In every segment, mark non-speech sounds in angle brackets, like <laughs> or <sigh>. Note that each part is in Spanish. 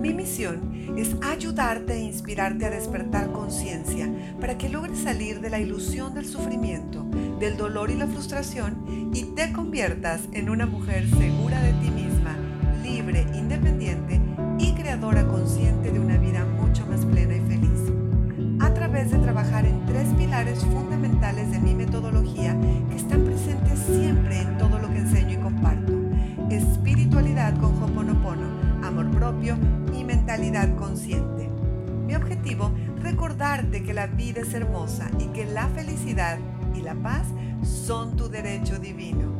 Mi misión es ayudarte e inspirarte a despertar conciencia para que logres salir de la ilusión del sufrimiento, del dolor y la frustración y te conviertas en una mujer segura de ti misma, libre, independiente y creadora consciente de una vida mucho más plena y feliz. A través de trabajar en tres pilares fundamentales vida es hermosa y que la felicidad y la paz son tu derecho divino.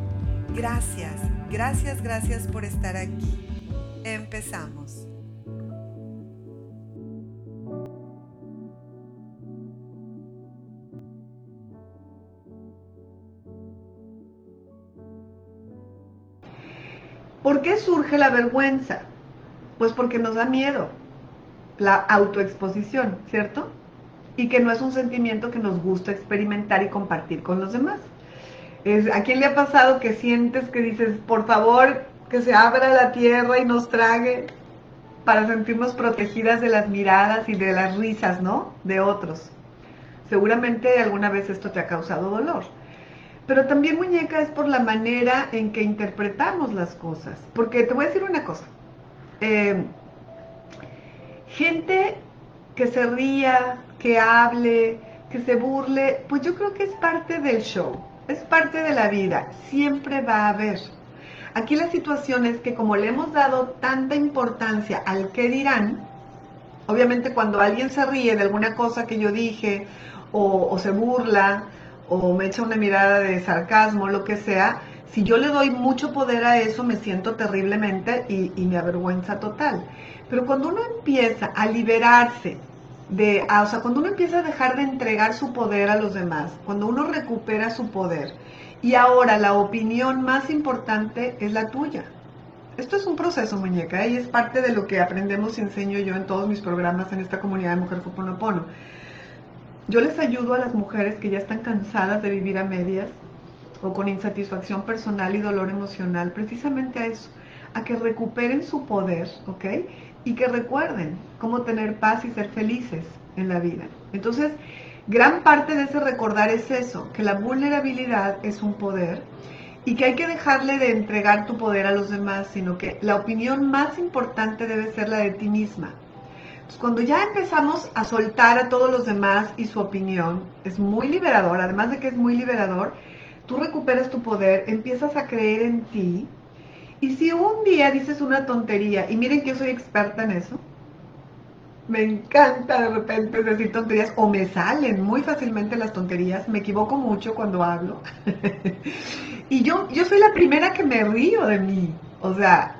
Gracias, gracias, gracias por estar aquí. Empezamos. ¿Por qué surge la vergüenza? Pues porque nos da miedo, la autoexposición, ¿cierto? Y que no es un sentimiento que nos gusta experimentar y compartir con los demás. Es, ¿A quién le ha pasado que sientes que dices, por favor, que se abra la tierra y nos trague para sentirnos protegidas de las miradas y de las risas, ¿no? De otros. Seguramente alguna vez esto te ha causado dolor. Pero también, muñeca, es por la manera en que interpretamos las cosas. Porque te voy a decir una cosa. Eh, gente que se ría, que hable, que se burle, pues yo creo que es parte del show, es parte de la vida, siempre va a haber. Aquí la situación es que como le hemos dado tanta importancia al que dirán, obviamente cuando alguien se ríe de alguna cosa que yo dije, o, o se burla, o me echa una mirada de sarcasmo, lo que sea, si yo le doy mucho poder a eso, me siento terriblemente y, me avergüenza total. Pero cuando uno empieza a liberarse de, o sea, cuando uno empieza a dejar de entregar su poder a los demás, cuando uno recupera su poder, y ahora la opinión más importante es la tuya. Esto es un proceso, muñeca, y es parte de lo que aprendemos y enseño yo en todos mis programas en esta comunidad de Mujer Hoponopono. Yo les ayudo a las mujeres que ya están cansadas de vivir a medias o con insatisfacción personal y dolor emocional, precisamente a eso, a que recuperen su poder, ¿ok? Y que recuerden cómo tener paz y ser felices en la vida. Entonces, gran parte de ese recordar es eso, que la vulnerabilidad es un poder y que hay que dejarle de entregar tu poder a los demás, sino que la opinión más importante debe ser la de ti misma. Cuando ya empezamos a soltar a todos los demás y su opinión, es muy liberador, además de que es muy liberador, tú recuperas tu poder, empiezas a creer en ti. Y si un día dices una tontería, y miren que yo soy experta en eso, me encanta de repente decir tonterías, o me salen muy fácilmente las tonterías, me equivoco mucho cuando hablo. <laughs> y yo, yo soy la primera que me río de mí. O sea,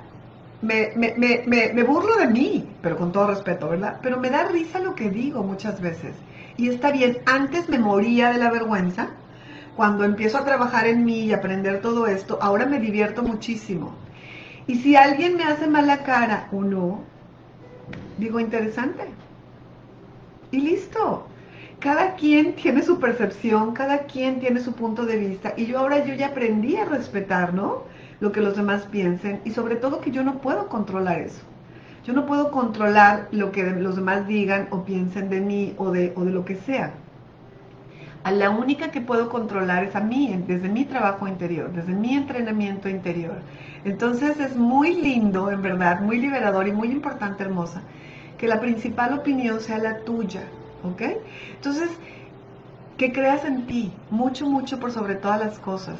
me, me, me, me, burlo de mí, pero con todo respeto, ¿verdad? Pero me da risa lo que digo muchas veces. Y está bien, antes me moría de la vergüenza, cuando empiezo a trabajar en mí y aprender todo esto, ahora me divierto muchísimo. Y si alguien me hace mala cara o no, digo interesante. Y listo. Cada quien tiene su percepción, cada quien tiene su punto de vista. Y yo ahora yo ya aprendí a respetar, ¿no? Lo que los demás piensen. Y sobre todo que yo no puedo controlar eso. Yo no puedo controlar lo que los demás digan o piensen de mí o de, o de lo que sea a la única que puedo controlar es a mí, desde mi trabajo interior, desde mi entrenamiento interior. Entonces es muy lindo, en verdad, muy liberador y muy importante, hermosa, que la principal opinión sea la tuya, ¿ok? Entonces, que creas en ti, mucho, mucho por sobre todas las cosas.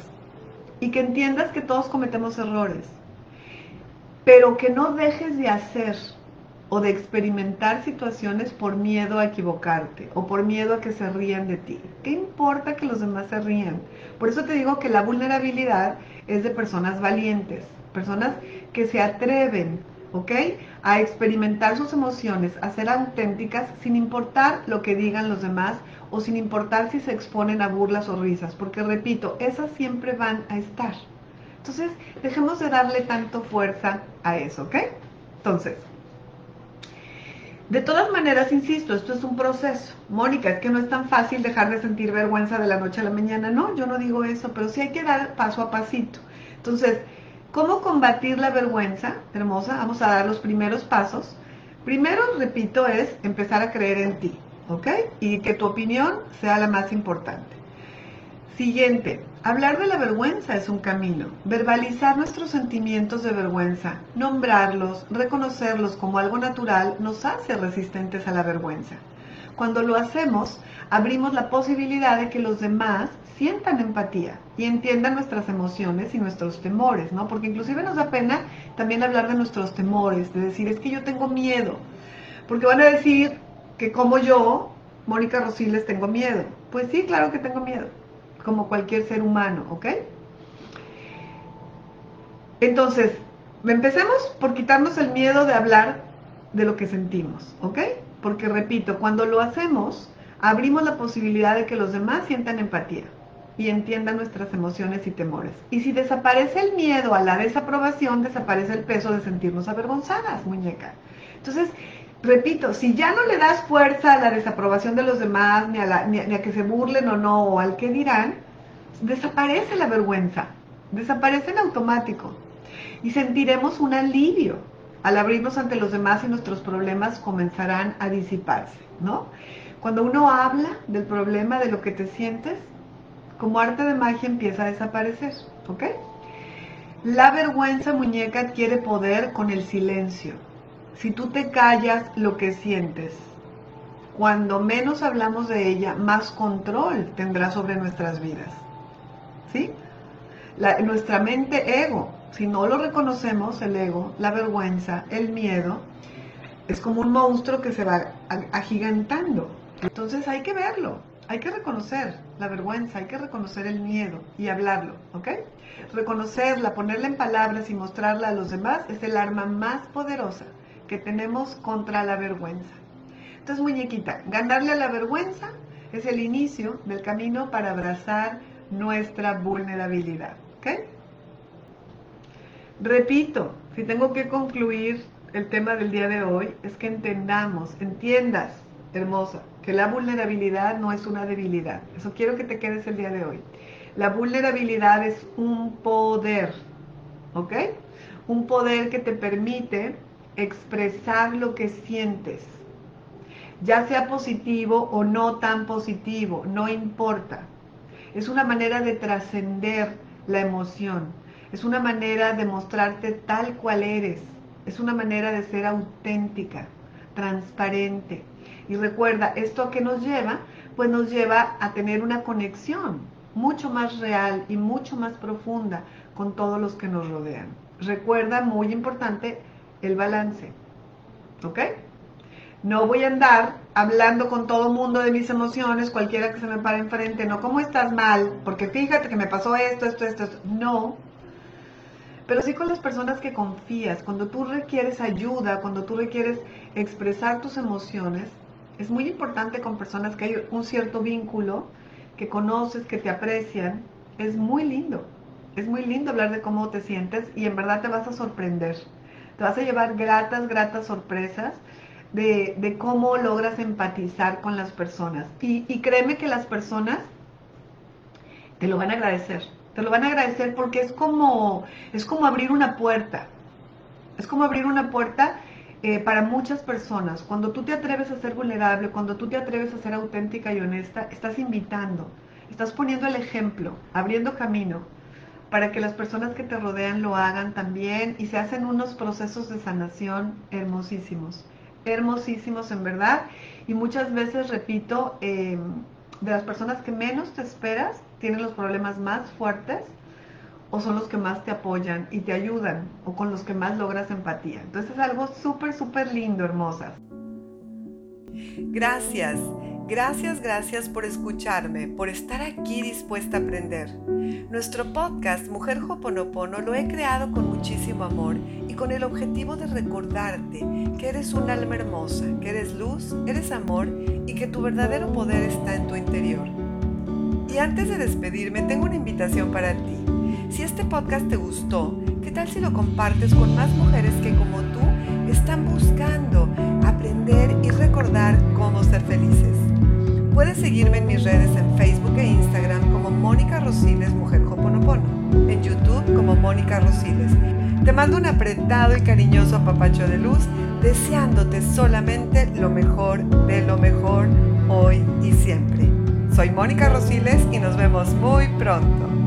Y que entiendas que todos cometemos errores, pero que no dejes de hacer o de experimentar situaciones por miedo a equivocarte o por miedo a que se rían de ti. ¿Qué importa que los demás se rían? Por eso te digo que la vulnerabilidad es de personas valientes, personas que se atreven, ¿ok? A experimentar sus emociones, a ser auténticas sin importar lo que digan los demás o sin importar si se exponen a burlas o risas, porque repito, esas siempre van a estar. Entonces, dejemos de darle tanto fuerza a eso, ¿ok? Entonces, de todas maneras, insisto, esto es un proceso. Mónica, es que no es tan fácil dejar de sentir vergüenza de la noche a la mañana. No, yo no digo eso, pero sí hay que dar paso a pasito. Entonces, ¿cómo combatir la vergüenza? Hermosa, vamos a dar los primeros pasos. Primero, repito, es empezar a creer en ti, ¿ok? Y que tu opinión sea la más importante. Siguiente, hablar de la vergüenza es un camino. Verbalizar nuestros sentimientos de vergüenza, nombrarlos, reconocerlos como algo natural, nos hace resistentes a la vergüenza. Cuando lo hacemos, abrimos la posibilidad de que los demás sientan empatía y entiendan nuestras emociones y nuestros temores, ¿no? Porque inclusive nos da pena también hablar de nuestros temores, de decir, es que yo tengo miedo, porque van a decir que como yo, Mónica Rosiles, tengo miedo. Pues sí, claro que tengo miedo como cualquier ser humano, ¿ok? Entonces, empecemos por quitarnos el miedo de hablar de lo que sentimos, ¿ok? Porque repito, cuando lo hacemos, abrimos la posibilidad de que los demás sientan empatía y entiendan nuestras emociones y temores. Y si desaparece el miedo a la desaprobación, desaparece el peso de sentirnos avergonzadas, muñeca. Entonces, repito, si ya no le das fuerza a la desaprobación de los demás, ni a, ni a, que se burlen o no, o al que dirán, desaparece la vergüenza, desaparece en automático. Y sentiremos un alivio. Al abrirnos ante los demás y nuestros problemas comenzarán a disiparse, ¿no? Cuando uno habla del problema, de lo que te sientes, como arte de magia empieza a desaparecer, ¿ok? La vergüenza muñeca adquiere poder con el silencio si tú te callas lo que sientes, cuando menos hablamos de ella, más control tendrá sobre nuestras vidas. ¿Sí? nuestra mente ego, si no lo reconocemos, el ego, la vergüenza, el miedo, es como un monstruo que se va agigantando. Entonces hay que verlo, hay que reconocer la vergüenza, hay que reconocer el miedo y hablarlo, ¿ok? Reconocerla, ponerla en palabras y mostrarla a los demás es el arma más poderosa que tenemos contra la vergüenza. Entonces, muñequita, ganarle a la vergüenza es el inicio del camino para abrazar nuestra vulnerabilidad. ¿Ok? Repito, si tengo que concluir el tema del día de hoy, es que entendamos, entiendas, hermosa, que la vulnerabilidad no es una debilidad. Eso quiero que te quedes el día de hoy. La vulnerabilidad es un poder, ¿ok? Un poder que te permite expresar lo que sientes, ya sea positivo o no tan positivo, no importa. Es una manera de trascender la emoción, es una manera de mostrarte tal cual eres, es una manera de ser auténtica, transparente. Y recuerda, esto a qué nos lleva, pues nos lleva a tener una conexión mucho más real y mucho más profunda con todos los que nos rodean. Recuerda, muy importante, el balance. ¿Ok? No voy a andar hablando con todo mundo de mis emociones, cualquiera que se me pare enfrente, no, ¿cómo estás mal? Porque fíjate que me pasó esto, esto, esto, esto. No. Pero sí con las personas que confías, cuando tú requieres ayuda, cuando tú requieres expresar tus emociones, es muy importante con personas que hay un cierto vínculo, que conoces, que te aprecian. Es muy lindo. Es muy lindo hablar de cómo te sientes y en verdad te vas a sorprender. Te vas a llevar gratas, gratas sorpresas de, cómo logras empatizar con las personas. Y, y créeme que las personas te lo van a agradecer. Te lo van a agradecer porque es como, es como abrir una puerta. Es como abrir una puerta eh, para muchas personas. Cuando tú te atreves a ser vulnerable, cuando tú te atreves a ser auténtica y honesta, estás invitando, estás poniendo el ejemplo, abriendo camino para que las personas que te rodean lo hagan también y se hacen unos procesos de sanación hermosísimos, hermosísimos en verdad. Y muchas veces, repito, em, de las personas que menos te esperas, tienen los problemas más fuertes o son los que más te apoyan y te ayudan o con los que más logras empatía. Entonces es algo súper, súper lindo, hermosas. Gracias. Gracias, gracias por escucharme, por estar aquí dispuesta a aprender. Nuestro podcast Mujer Hoponopono lo he creado con muchísimo amor y con el objetivo de recordarte que eres un alma hermosa, que eres luz, eres amor y que tu verdadero poder está en tu interior. Y antes de despedirme, tengo una invitación para ti. Si este podcast te gustó, ¿qué tal si lo compartes con más mujeres que como tú están buscando aprender y recordar cómo ser felices? Puedes seguirme en mis redes en Facebook e Instagram como Mónica Rosiles Mujer Hoponopono, en YouTube como Mónica Rosiles. Te mando un apretado y cariñoso apapacho de luz, deseándote solamente lo mejor de lo mejor hoy y siempre. Soy Mónica Rosiles y nos vemos muy pronto.